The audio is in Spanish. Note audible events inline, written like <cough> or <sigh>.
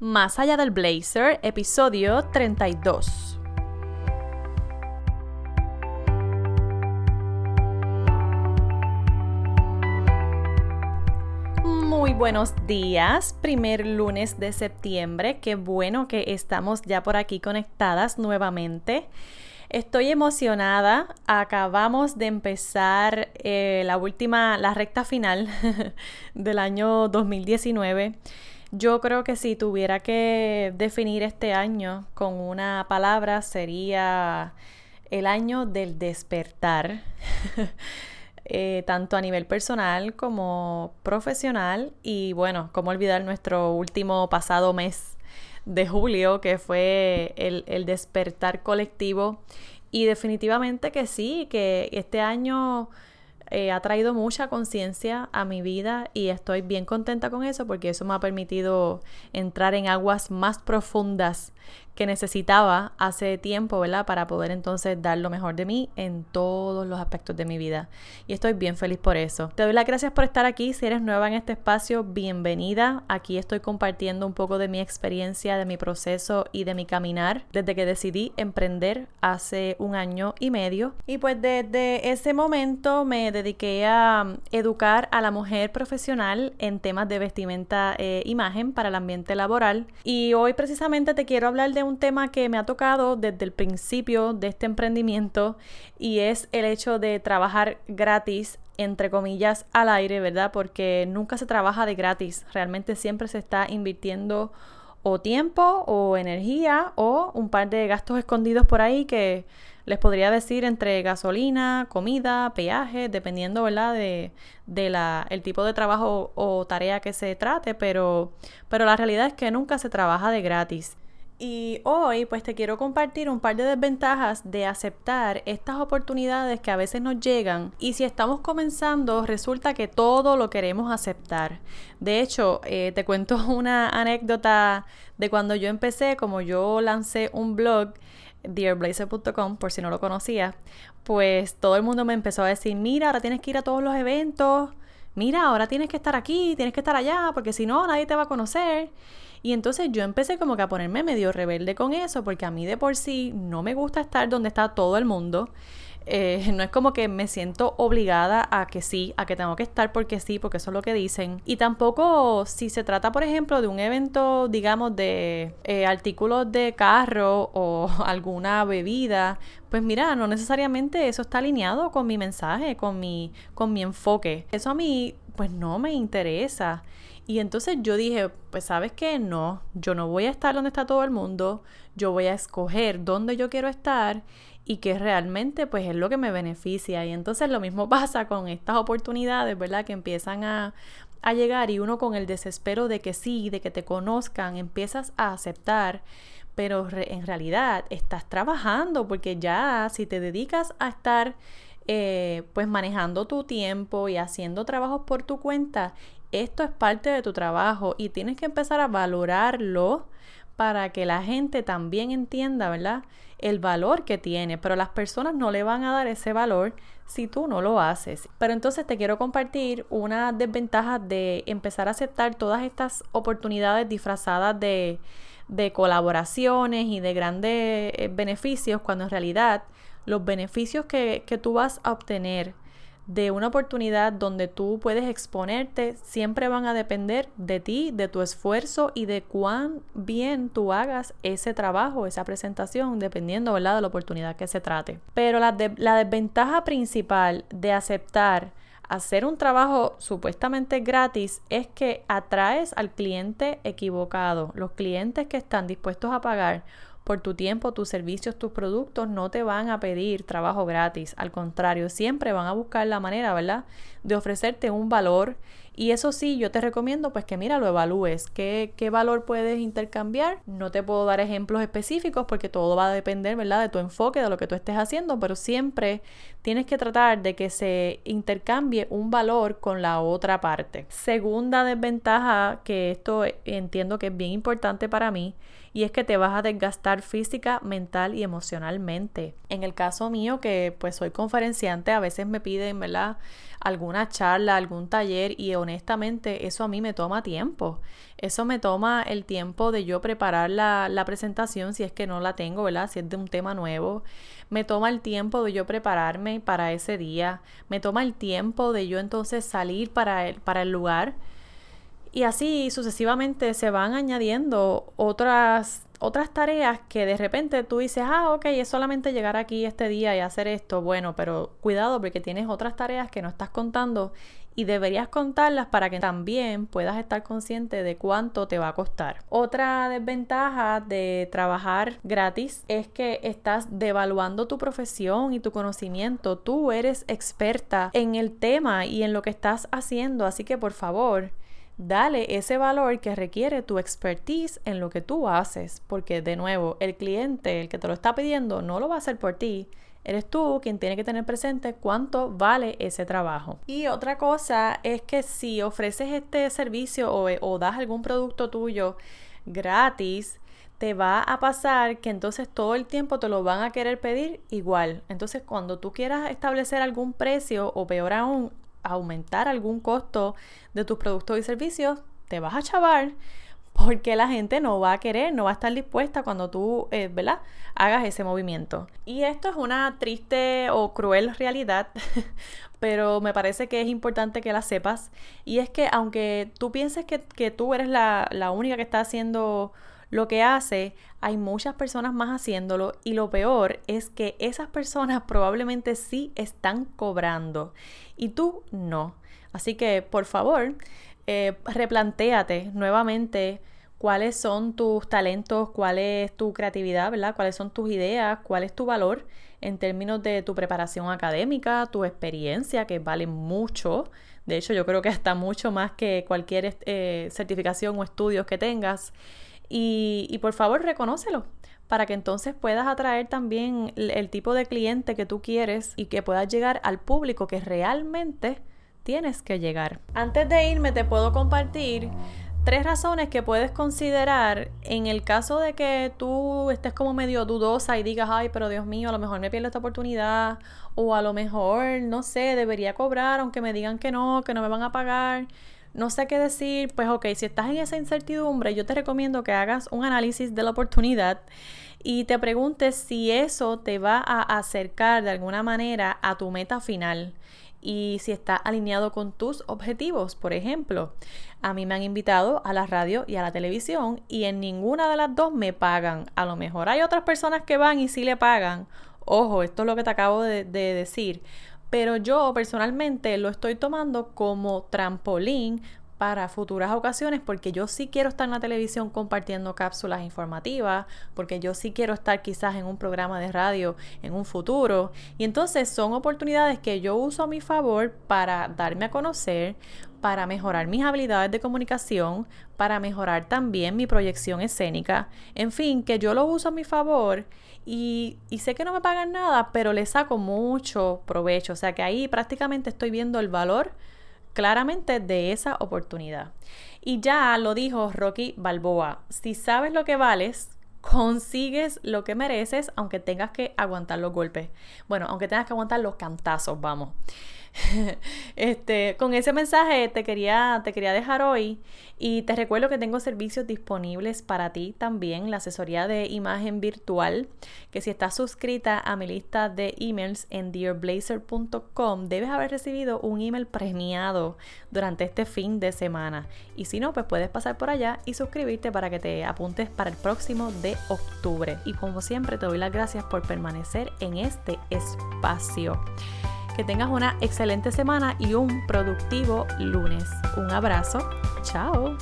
Más allá del blazer, episodio 32. Muy buenos días, primer lunes de septiembre, qué bueno que estamos ya por aquí conectadas nuevamente. Estoy emocionada. Acabamos de empezar eh, la última, la recta final <laughs> del año 2019. Yo creo que si tuviera que definir este año con una palabra sería el año del despertar, <laughs> eh, tanto a nivel personal como profesional y bueno, cómo olvidar nuestro último pasado mes de julio que fue el, el despertar colectivo. Y definitivamente que sí, que este año eh, ha traído mucha conciencia a mi vida y estoy bien contenta con eso porque eso me ha permitido entrar en aguas más profundas que necesitaba hace tiempo, ¿verdad? Para poder entonces dar lo mejor de mí en todos los aspectos de mi vida. Y estoy bien feliz por eso. Te doy las gracias por estar aquí. Si eres nueva en este espacio, bienvenida. Aquí estoy compartiendo un poco de mi experiencia, de mi proceso y de mi caminar desde que decidí emprender hace un año y medio. Y pues desde ese momento me dediqué a educar a la mujer profesional en temas de vestimenta e imagen para el ambiente laboral. Y hoy precisamente te quiero hablar de un tema que me ha tocado desde el principio de este emprendimiento y es el hecho de trabajar gratis entre comillas al aire, ¿verdad? Porque nunca se trabaja de gratis, realmente siempre se está invirtiendo o tiempo o energía o un par de gastos escondidos por ahí que les podría decir entre gasolina, comida, peaje, dependiendo, ¿verdad? De, de la, el tipo de trabajo o tarea que se trate, pero, pero la realidad es que nunca se trabaja de gratis. Y hoy pues te quiero compartir un par de desventajas de aceptar estas oportunidades que a veces nos llegan y si estamos comenzando resulta que todo lo queremos aceptar. De hecho, eh, te cuento <laughs> una anécdota de cuando yo empecé, como yo lancé un blog dearblazer.com por si no lo conocía, pues todo el mundo me empezó a decir, mira, ahora tienes que ir a todos los eventos, mira, ahora tienes que estar aquí, tienes que estar allá, porque si no, nadie te va a conocer. Y entonces yo empecé como que a ponerme medio rebelde con eso, porque a mí de por sí no me gusta estar donde está todo el mundo. Eh, <laughs> no es como que me siento obligada a que sí, a que tengo que estar porque sí, porque eso es lo que dicen. Y tampoco si se trata, por ejemplo, de un evento, digamos, de eh, artículos de carro o <laughs> alguna bebida, pues mira, no necesariamente eso está alineado con mi mensaje, con mi, con mi enfoque. Eso a mí, pues no me interesa. Y entonces yo dije, pues sabes qué, no, yo no voy a estar donde está todo el mundo, yo voy a escoger dónde yo quiero estar y que realmente pues es lo que me beneficia. Y entonces lo mismo <laughs> pasa con estas oportunidades, ¿verdad? Que empiezan a, a llegar y uno con el desespero de que sí, de que te conozcan, empiezas a aceptar pero en realidad estás trabajando porque ya si te dedicas a estar eh, pues manejando tu tiempo y haciendo trabajos por tu cuenta esto es parte de tu trabajo y tienes que empezar a valorarlo para que la gente también entienda, ¿verdad? El valor que tiene, pero las personas no le van a dar ese valor si tú no lo haces. Pero entonces te quiero compartir una desventaja de empezar a aceptar todas estas oportunidades disfrazadas de, de colaboraciones y de grandes eh, beneficios, cuando en realidad los beneficios que, que tú vas a obtener de una oportunidad donde tú puedes exponerte siempre van a depender de ti, de tu esfuerzo y de cuán bien tú hagas ese trabajo, esa presentación, dependiendo ¿verdad? de la oportunidad que se trate. Pero la, la desventaja principal de aceptar hacer un trabajo supuestamente gratis es que atraes al cliente equivocado. Los clientes que están dispuestos a pagar por tu tiempo, tus servicios, tus productos, no te van a pedir trabajo gratis. Al contrario, siempre van a buscar la manera, ¿verdad?, de ofrecerte un valor. Y eso sí, yo te recomiendo pues que mira, lo evalúes. ¿Qué, ¿Qué valor puedes intercambiar? No te puedo dar ejemplos específicos porque todo va a depender, ¿verdad?, de tu enfoque, de lo que tú estés haciendo, pero siempre tienes que tratar de que se intercambie un valor con la otra parte. Segunda desventaja, que esto entiendo que es bien importante para mí, y es que te vas a desgastar física, mental y emocionalmente. En el caso mío, que pues soy conferenciante, a veces me piden, ¿verdad? alguna charla, algún taller y honestamente eso a mí me toma tiempo. Eso me toma el tiempo de yo preparar la, la, presentación si es que no la tengo, ¿verdad? Si es de un tema nuevo. Me toma el tiempo de yo prepararme para ese día. Me toma el tiempo de yo entonces salir para el, para el lugar. Y así sucesivamente se van añadiendo otras otras tareas que de repente tú dices, ah, ok, es solamente llegar aquí este día y hacer esto. Bueno, pero cuidado porque tienes otras tareas que no estás contando y deberías contarlas para que también puedas estar consciente de cuánto te va a costar. Otra desventaja de trabajar gratis es que estás devaluando tu profesión y tu conocimiento. Tú eres experta en el tema y en lo que estás haciendo, así que por favor, Dale ese valor que requiere tu expertise en lo que tú haces, porque de nuevo, el cliente, el que te lo está pidiendo, no lo va a hacer por ti. Eres tú quien tiene que tener presente cuánto vale ese trabajo. Y otra cosa es que si ofreces este servicio o, o das algún producto tuyo gratis, te va a pasar que entonces todo el tiempo te lo van a querer pedir igual. Entonces cuando tú quieras establecer algún precio o peor aún, aumentar algún costo de tus productos y servicios, te vas a chavar porque la gente no va a querer, no va a estar dispuesta cuando tú, eh, ¿verdad? Hagas ese movimiento. Y esto es una triste o cruel realidad, <laughs> pero me parece que es importante que la sepas. Y es que aunque tú pienses que, que tú eres la, la única que está haciendo lo que hace, hay muchas personas más haciéndolo y lo peor es que esas personas <laughs> probablemente sí están cobrando y tú no. Así que por favor, eh, replantéate nuevamente cuáles son tus talentos, cuál es tu creatividad, ¿verdad? Cuáles son tus ideas, cuál es tu valor en términos de tu preparación académica, tu experiencia, que vale mucho. De hecho, yo creo que hasta mucho más que cualquier eh, certificación o estudios que tengas. Y, por favor, reconócelo para que entonces puedas atraer también el, tipo de cliente que tú quieres y que puedas llegar al público que realmente tienes que llegar. Antes de irme te puedo compartir tres razones que puedes considerar en el caso de que tú estés como medio dudosa y digas, ay, pero Dios mío, a lo mejor me pierdo esta oportunidad o a lo mejor, no sé, debería cobrar aunque me digan que no, que no me van a pagar no sé qué decir, pues ok, si estás en esa incertidumbre, yo te recomiendo que hagas un análisis de la oportunidad y te preguntes si eso te va a acercar de alguna manera a tu meta final y si está alineado con tus objetivos. Por ejemplo, a mí me han invitado a la radio y a la televisión y en ninguna de las dos me pagan. A lo mejor hay otras personas que van y sí le pagan. Ojo, esto es lo que te acabo de, de decir pero yo personalmente lo estoy tomando como trampolín para futuras ocasiones porque yo sí quiero estar en la televisión compartiendo cápsulas informativas, porque yo sí quiero estar quizás en un programa de radio en un futuro. Y entonces son oportunidades que yo uso a mi favor para darme a conocer, para mejorar mis habilidades de comunicación, para mejorar también mi proyección escénica. En fin, que yo lo uso a mi favor y, sé que no me pagan nada, pero le saco mucho provecho. O sea que ahí prácticamente estoy viendo el valor claramente de esa oportunidad. Y ya lo dijo Rocky Balboa, si sabes lo que vales, consigues lo que mereces, aunque tengas que aguantar los golpes. Bueno, aunque tengas que aguantar los cantazos, vamos. <laughs> este, con ese mensaje te quería, te quería dejar hoy y te recuerdo que tengo servicios disponibles para ti también, la asesoría de imagen virtual, que si estás suscrita a mi lista de emails en dearblazer.com, debes haber recibido un email premiado durante este fin de semana. Y si no, pues puedes pasar por allá y suscribirte para que te apuntes para el próximo de octubre. Y como siempre, te doy las gracias por permanecer en este espacio. Que tengas una excelente semana y un productivo lunes. Un abrazo. Chao.